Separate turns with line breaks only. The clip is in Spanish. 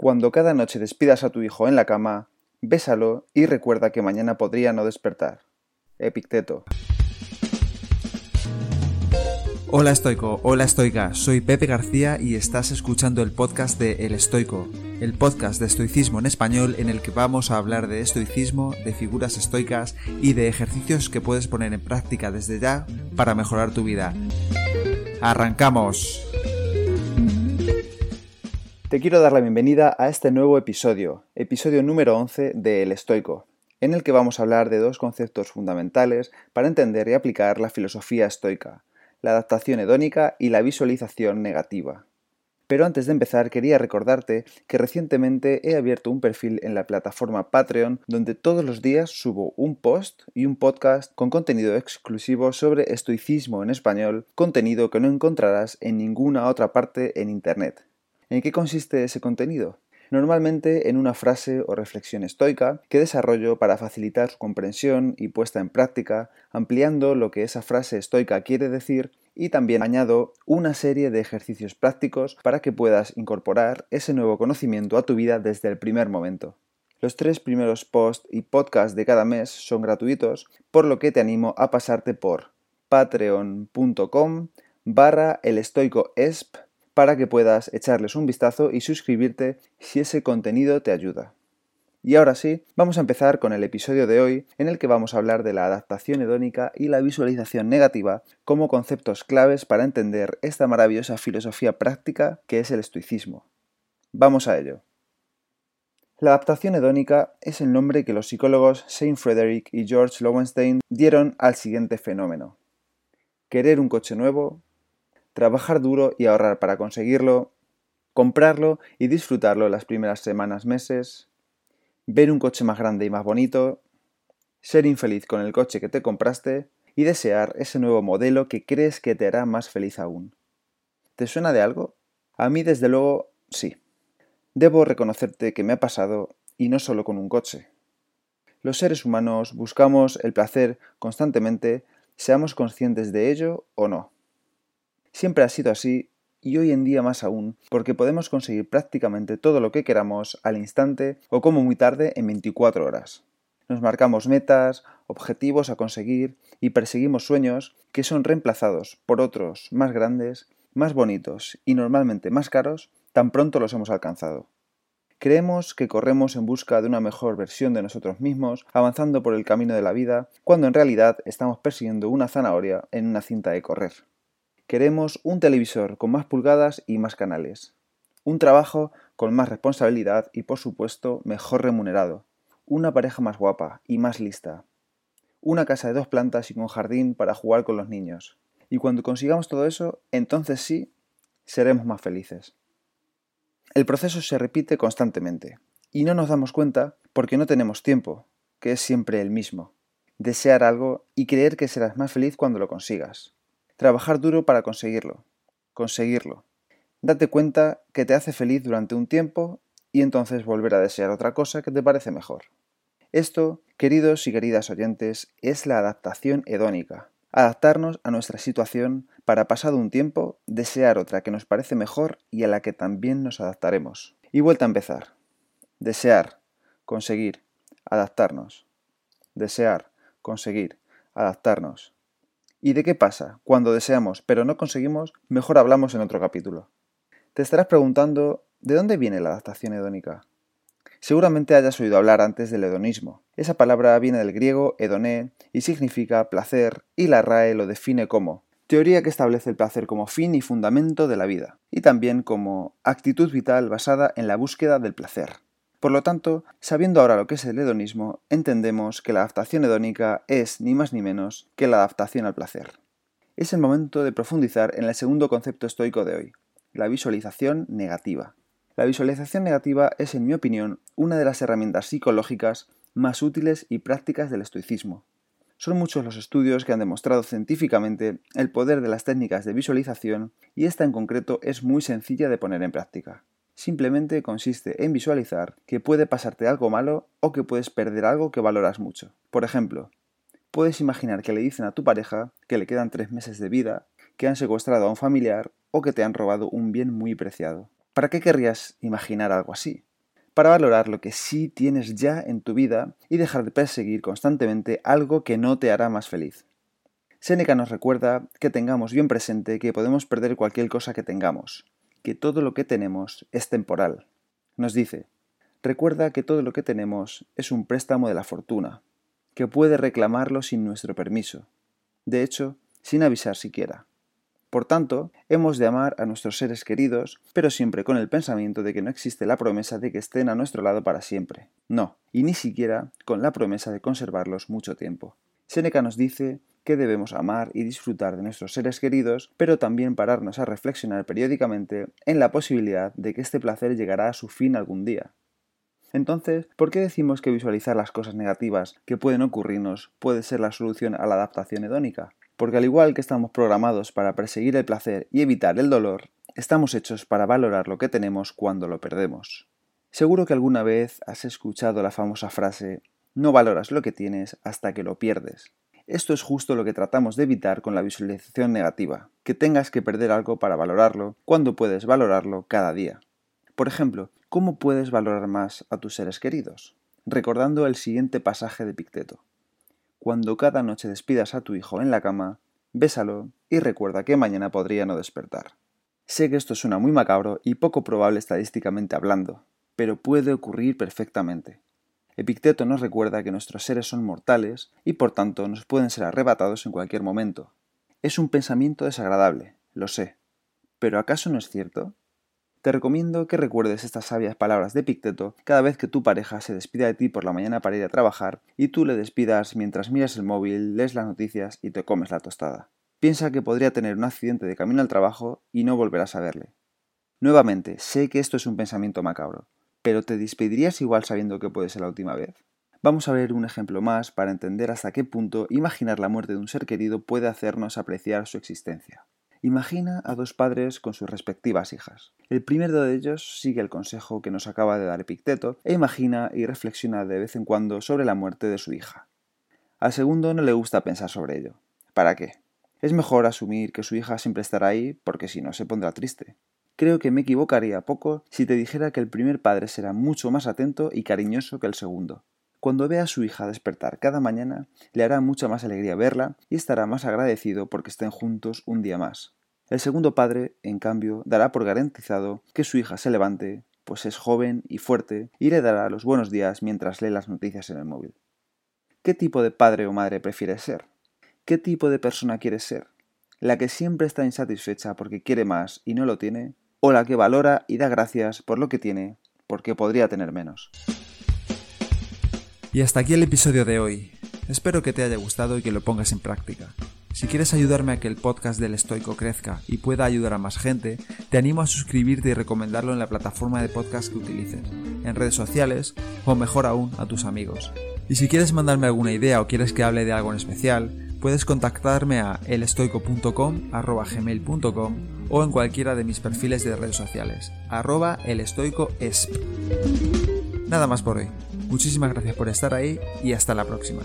Cuando cada noche despidas a tu hijo en la cama, bésalo y recuerda que mañana podría no despertar. Epicteto.
Hola estoico, hola estoica, soy Pepe García y estás escuchando el podcast de El Estoico, el podcast de estoicismo en español en el que vamos a hablar de estoicismo, de figuras estoicas y de ejercicios que puedes poner en práctica desde ya para mejorar tu vida. ¡Arrancamos!
Te quiero dar la bienvenida a este nuevo episodio, episodio número 11 de El Estoico, en el que vamos a hablar de dos conceptos fundamentales para entender y aplicar la filosofía estoica, la adaptación hedónica y la visualización negativa. Pero antes de empezar quería recordarte que recientemente he abierto un perfil en la plataforma Patreon donde todos los días subo un post y un podcast con contenido exclusivo sobre estoicismo en español, contenido que no encontrarás en ninguna otra parte en Internet. ¿En qué consiste ese contenido? Normalmente en una frase o reflexión estoica que desarrollo para facilitar su comprensión y puesta en práctica, ampliando lo que esa frase estoica quiere decir y también añado una serie de ejercicios prácticos para que puedas incorporar ese nuevo conocimiento a tu vida desde el primer momento. Los tres primeros posts y podcasts de cada mes son gratuitos, por lo que te animo a pasarte por patreon.com barra el estoico para que puedas echarles un vistazo y suscribirte si ese contenido te ayuda. Y ahora sí, vamos a empezar con el episodio de hoy en el que vamos a hablar de la adaptación hedónica y la visualización negativa como conceptos claves para entender esta maravillosa filosofía práctica que es el estoicismo. Vamos a ello. La adaptación hedónica es el nombre que los psicólogos Saint Frederick y George Lowenstein dieron al siguiente fenómeno. Querer un coche nuevo, trabajar duro y ahorrar para conseguirlo, comprarlo y disfrutarlo las primeras semanas, meses, ver un coche más grande y más bonito, ser infeliz con el coche que te compraste y desear ese nuevo modelo que crees que te hará más feliz aún. ¿Te suena de algo? A mí desde luego sí. Debo reconocerte que me ha pasado y no solo con un coche. Los seres humanos buscamos el placer constantemente, seamos conscientes de ello o no. Siempre ha sido así y hoy en día más aún, porque podemos conseguir prácticamente todo lo que queramos al instante o como muy tarde en 24 horas. Nos marcamos metas, objetivos a conseguir y perseguimos sueños que son reemplazados por otros más grandes, más bonitos y normalmente más caros tan pronto los hemos alcanzado. Creemos que corremos en busca de una mejor versión de nosotros mismos, avanzando por el camino de la vida, cuando en realidad estamos persiguiendo una zanahoria en una cinta de correr. Queremos un televisor con más pulgadas y más canales. Un trabajo con más responsabilidad y por supuesto mejor remunerado. Una pareja más guapa y más lista. Una casa de dos plantas y con jardín para jugar con los niños. Y cuando consigamos todo eso, entonces sí, seremos más felices. El proceso se repite constantemente y no nos damos cuenta porque no tenemos tiempo, que es siempre el mismo. Desear algo y creer que serás más feliz cuando lo consigas. Trabajar duro para conseguirlo. Conseguirlo. Date cuenta que te hace feliz durante un tiempo y entonces volver a desear otra cosa que te parece mejor. Esto, queridos y queridas oyentes, es la adaptación hedónica. Adaptarnos a nuestra situación para pasado un tiempo desear otra que nos parece mejor y a la que también nos adaptaremos. Y vuelta a empezar. Desear, conseguir, adaptarnos. Desear, conseguir, adaptarnos. ¿Y de qué pasa? Cuando deseamos pero no conseguimos, mejor hablamos en otro capítulo. Te estarás preguntando, ¿de dónde viene la adaptación hedónica? Seguramente hayas oído hablar antes del hedonismo. Esa palabra viene del griego hedoné y significa placer y la RAE lo define como teoría que establece el placer como fin y fundamento de la vida, y también como actitud vital basada en la búsqueda del placer. Por lo tanto, sabiendo ahora lo que es el hedonismo, entendemos que la adaptación hedónica es ni más ni menos que la adaptación al placer. Es el momento de profundizar en el segundo concepto estoico de hoy, la visualización negativa. La visualización negativa es, en mi opinión, una de las herramientas psicológicas más útiles y prácticas del estoicismo. Son muchos los estudios que han demostrado científicamente el poder de las técnicas de visualización y esta en concreto es muy sencilla de poner en práctica simplemente consiste en visualizar que puede pasarte algo malo o que puedes perder algo que valoras mucho. Por ejemplo, puedes imaginar que le dicen a tu pareja que le quedan tres meses de vida, que han secuestrado a un familiar o que te han robado un bien muy preciado. ¿Para qué querrías imaginar algo así? para valorar lo que sí tienes ya en tu vida y dejar de perseguir constantemente algo que no te hará más feliz. Séneca nos recuerda que tengamos bien presente que podemos perder cualquier cosa que tengamos, que todo lo que tenemos es temporal. Nos dice, recuerda que todo lo que tenemos es un préstamo de la fortuna, que puede reclamarlo sin nuestro permiso, de hecho, sin avisar siquiera. Por tanto, hemos de amar a nuestros seres queridos, pero siempre con el pensamiento de que no existe la promesa de que estén a nuestro lado para siempre. No, y ni siquiera con la promesa de conservarlos mucho tiempo. Séneca nos dice que debemos amar y disfrutar de nuestros seres queridos, pero también pararnos a reflexionar periódicamente en la posibilidad de que este placer llegará a su fin algún día. Entonces, ¿por qué decimos que visualizar las cosas negativas que pueden ocurrirnos puede ser la solución a la adaptación hedónica? Porque al igual que estamos programados para perseguir el placer y evitar el dolor, estamos hechos para valorar lo que tenemos cuando lo perdemos. Seguro que alguna vez has escuchado la famosa frase no valoras lo que tienes hasta que lo pierdes. Esto es justo lo que tratamos de evitar con la visualización negativa, que tengas que perder algo para valorarlo cuando puedes valorarlo cada día. Por ejemplo, ¿cómo puedes valorar más a tus seres queridos? Recordando el siguiente pasaje de Picteto. Cuando cada noche despidas a tu hijo en la cama, bésalo y recuerda que mañana podría no despertar. Sé que esto suena muy macabro y poco probable estadísticamente hablando, pero puede ocurrir perfectamente. Epicteto nos recuerda que nuestros seres son mortales y por tanto nos pueden ser arrebatados en cualquier momento. Es un pensamiento desagradable, lo sé. ¿Pero acaso no es cierto? Te recomiendo que recuerdes estas sabias palabras de Epicteto cada vez que tu pareja se despida de ti por la mañana para ir a trabajar y tú le despidas mientras miras el móvil, lees las noticias y te comes la tostada. Piensa que podría tener un accidente de camino al trabajo y no volverás a verle. Nuevamente, sé que esto es un pensamiento macabro, pero ¿te despedirías igual sabiendo que puede ser la última vez? Vamos a ver un ejemplo más para entender hasta qué punto imaginar la muerte de un ser querido puede hacernos apreciar su existencia. Imagina a dos padres con sus respectivas hijas. El primero de ellos sigue el consejo que nos acaba de dar Epicteto e imagina y reflexiona de vez en cuando sobre la muerte de su hija. Al segundo no le gusta pensar sobre ello. ¿Para qué? Es mejor asumir que su hija siempre estará ahí porque si no se pondrá triste. Creo que me equivocaría poco si te dijera que el primer padre será mucho más atento y cariñoso que el segundo. Cuando vea a su hija despertar cada mañana, le hará mucha más alegría verla y estará más agradecido porque estén juntos un día más. El segundo padre, en cambio, dará por garantizado que su hija se levante, pues es joven y fuerte, y le dará los buenos días mientras lee las noticias en el móvil. ¿Qué tipo de padre o madre prefieres ser? ¿Qué tipo de persona quieres ser? ¿La que siempre está insatisfecha porque quiere más y no lo tiene? O la que valora y da gracias por lo que tiene, porque podría tener menos.
Y hasta aquí el episodio de hoy. Espero que te haya gustado y que lo pongas en práctica. Si quieres ayudarme a que el podcast del estoico crezca y pueda ayudar a más gente, te animo a suscribirte y recomendarlo en la plataforma de podcast que utilices, en redes sociales o mejor aún a tus amigos. Y si quieres mandarme alguna idea o quieres que hable de algo en especial, puedes contactarme a elestoico.com.gmail.com o en cualquiera de mis perfiles de redes sociales, arroba elestoicoesp. Nada más por hoy. Muchísimas gracias por estar ahí y hasta la próxima.